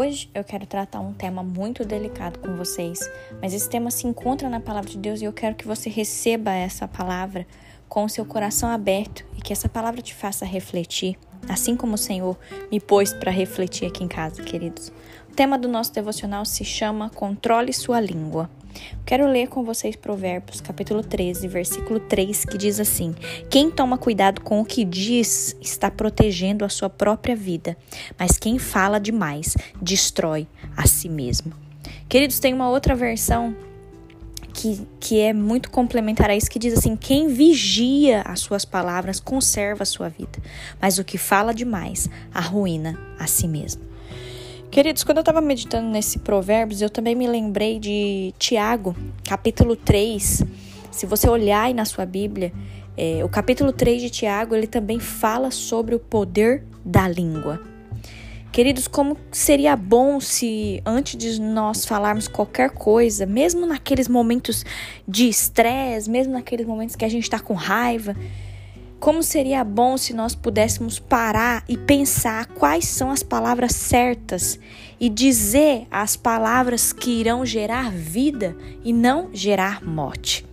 Hoje eu quero tratar um tema muito delicado com vocês, mas esse tema se encontra na palavra de Deus e eu quero que você receba essa palavra com o seu coração aberto e que essa palavra te faça refletir, assim como o Senhor me pôs para refletir aqui em casa, queridos. O tema do nosso devocional se chama Controle sua língua. Quero ler com vocês Provérbios, capítulo 13, versículo 3, que diz assim: Quem toma cuidado com o que diz está protegendo a sua própria vida, mas quem fala demais destrói a si mesmo. Queridos, tem uma outra versão que, que é muito complementar a isso, que diz assim: quem vigia as suas palavras conserva a sua vida, mas o que fala demais arruína a si mesmo. Queridos, quando eu estava meditando nesse Provérbios, eu também me lembrei de Tiago, capítulo 3. Se você olhar aí na sua Bíblia, é, o capítulo 3 de Tiago, ele também fala sobre o poder da língua. Queridos, como seria bom se antes de nós falarmos qualquer coisa, mesmo naqueles momentos de estresse, mesmo naqueles momentos que a gente está com raiva, como seria bom se nós pudéssemos parar e pensar quais são as palavras certas e dizer as palavras que irão gerar vida e não gerar morte.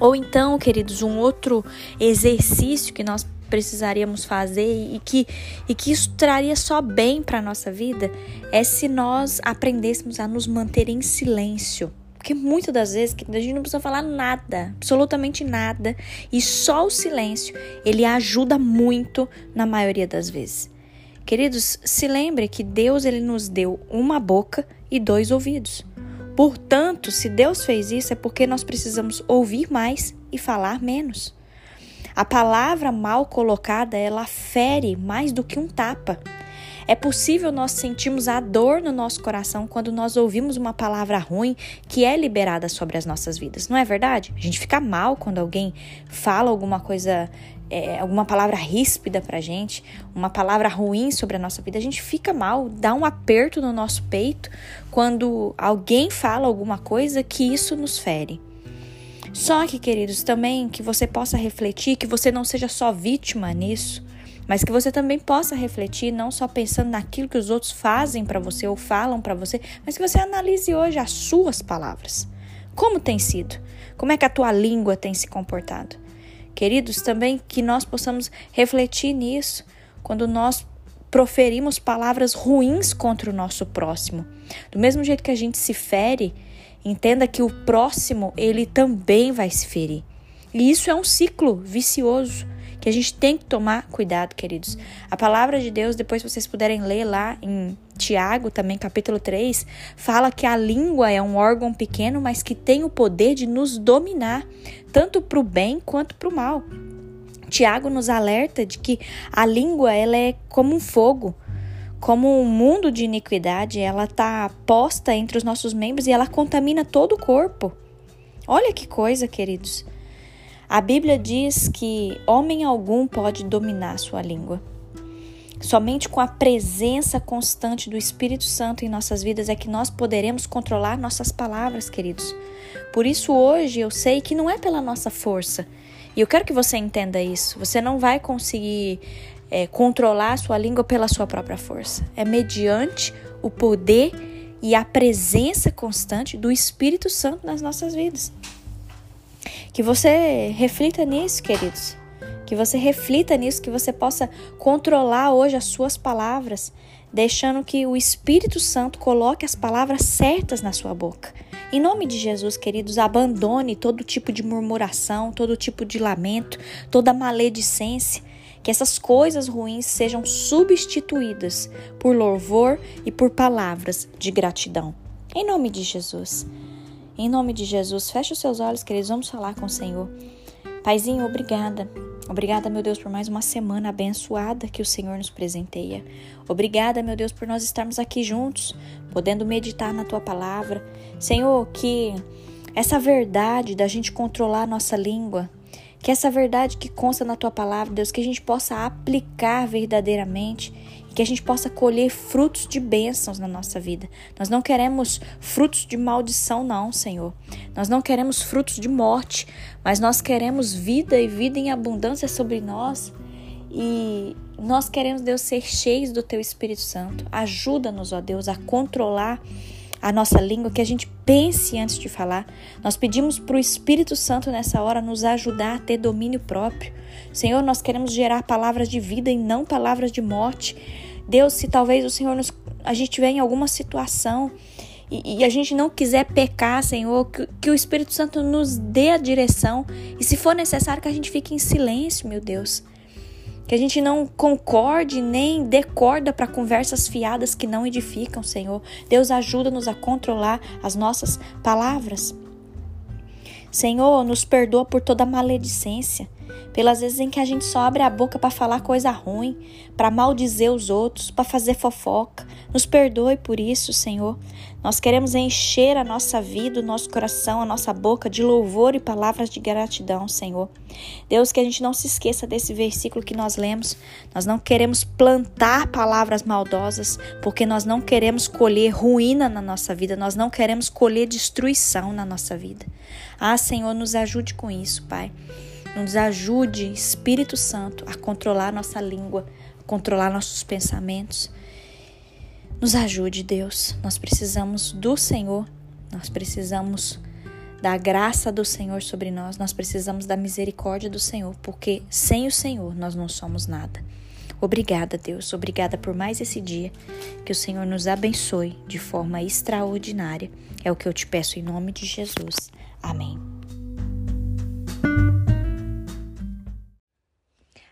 Ou então, queridos, um outro exercício que nós precisaríamos fazer e que, e que isso traria só bem para a nossa vida é se nós aprendêssemos a nos manter em silêncio porque muitas das vezes a gente não precisa falar nada, absolutamente nada, e só o silêncio, ele ajuda muito na maioria das vezes. Queridos, se lembre que Deus ele nos deu uma boca e dois ouvidos. Portanto, se Deus fez isso é porque nós precisamos ouvir mais e falar menos. A palavra mal colocada, ela fere mais do que um tapa. É possível nós sentirmos a dor no nosso coração quando nós ouvimos uma palavra ruim que é liberada sobre as nossas vidas, não é verdade? A gente fica mal quando alguém fala alguma coisa é, alguma palavra ríspida pra gente, uma palavra ruim sobre a nossa vida, a gente fica mal, dá um aperto no nosso peito quando alguém fala alguma coisa que isso nos fere. Só que, queridos, também que você possa refletir, que você não seja só vítima nisso, mas que você também possa refletir, não só pensando naquilo que os outros fazem para você ou falam para você, mas que você analise hoje as suas palavras. Como tem sido? Como é que a tua língua tem se comportado? Queridos, também que nós possamos refletir nisso quando nós proferimos palavras ruins contra o nosso próximo. Do mesmo jeito que a gente se fere, entenda que o próximo, ele também vai se ferir. E isso é um ciclo vicioso que a gente tem que tomar cuidado, queridos. A palavra de Deus, depois vocês puderem ler lá em Tiago, também capítulo 3, fala que a língua é um órgão pequeno, mas que tem o poder de nos dominar, tanto para o bem quanto para o mal. Tiago nos alerta de que a língua ela é como um fogo, como um mundo de iniquidade, ela está posta entre os nossos membros e ela contamina todo o corpo. Olha que coisa, queridos. A Bíblia diz que homem algum pode dominar sua língua. Somente com a presença constante do Espírito Santo em nossas vidas é que nós poderemos controlar nossas palavras, queridos. Por isso, hoje eu sei que não é pela nossa força. E eu quero que você entenda isso. Você não vai conseguir é, controlar a sua língua pela sua própria força. É mediante o poder e a presença constante do Espírito Santo nas nossas vidas. Que você reflita nisso, queridos. Que você reflita nisso, que você possa controlar hoje as suas palavras, deixando que o Espírito Santo coloque as palavras certas na sua boca. Em nome de Jesus, queridos, abandone todo tipo de murmuração, todo tipo de lamento, toda maledicência. Que essas coisas ruins sejam substituídas por louvor e por palavras de gratidão. Em nome de Jesus. Em nome de Jesus, feche os seus olhos, queridos, vamos falar com o Senhor. Paizinho, obrigada. Obrigada, meu Deus, por mais uma semana abençoada que o Senhor nos presenteia. Obrigada, meu Deus, por nós estarmos aqui juntos, podendo meditar na tua palavra. Senhor, que essa verdade da gente controlar a nossa língua, que essa verdade que consta na tua palavra, Deus, que a gente possa aplicar verdadeiramente que a gente possa colher frutos de bênçãos na nossa vida. Nós não queremos frutos de maldição, não, Senhor. Nós não queremos frutos de morte, mas nós queremos vida e vida em abundância sobre nós. E nós queremos, Deus, ser cheios do Teu Espírito Santo. Ajuda-nos, ó Deus, a controlar a nossa língua, que a gente pense antes de falar. Nós pedimos para o Espírito Santo nessa hora nos ajudar a ter domínio próprio. Senhor, nós queremos gerar palavras de vida e não palavras de morte. Deus, se talvez o Senhor nos, a gente estiver em alguma situação e, e, a gente não quiser pecar, Senhor, que, que o Espírito Santo nos dê a direção e se for necessário que a gente fique em silêncio, meu Deus que a gente não concorde nem dê corda para conversas fiadas que não edificam, Senhor. Deus ajuda-nos a controlar as nossas palavras. Senhor, nos perdoa por toda maledicência pelas vezes em que a gente só abre a boca para falar coisa ruim, para maldizer os outros, para fazer fofoca. Nos perdoe por isso, Senhor. Nós queremos encher a nossa vida, o nosso coração, a nossa boca de louvor e palavras de gratidão, Senhor. Deus, que a gente não se esqueça desse versículo que nós lemos. Nós não queremos plantar palavras maldosas, porque nós não queremos colher ruína na nossa vida, nós não queremos colher destruição na nossa vida. Ah, Senhor, nos ajude com isso, Pai. Nos ajude, Espírito Santo, a controlar nossa língua, a controlar nossos pensamentos. Nos ajude, Deus. Nós precisamos do Senhor, nós precisamos da graça do Senhor sobre nós, nós precisamos da misericórdia do Senhor, porque sem o Senhor nós não somos nada. Obrigada, Deus. Obrigada por mais esse dia. Que o Senhor nos abençoe de forma extraordinária. É o que eu te peço em nome de Jesus. Amém.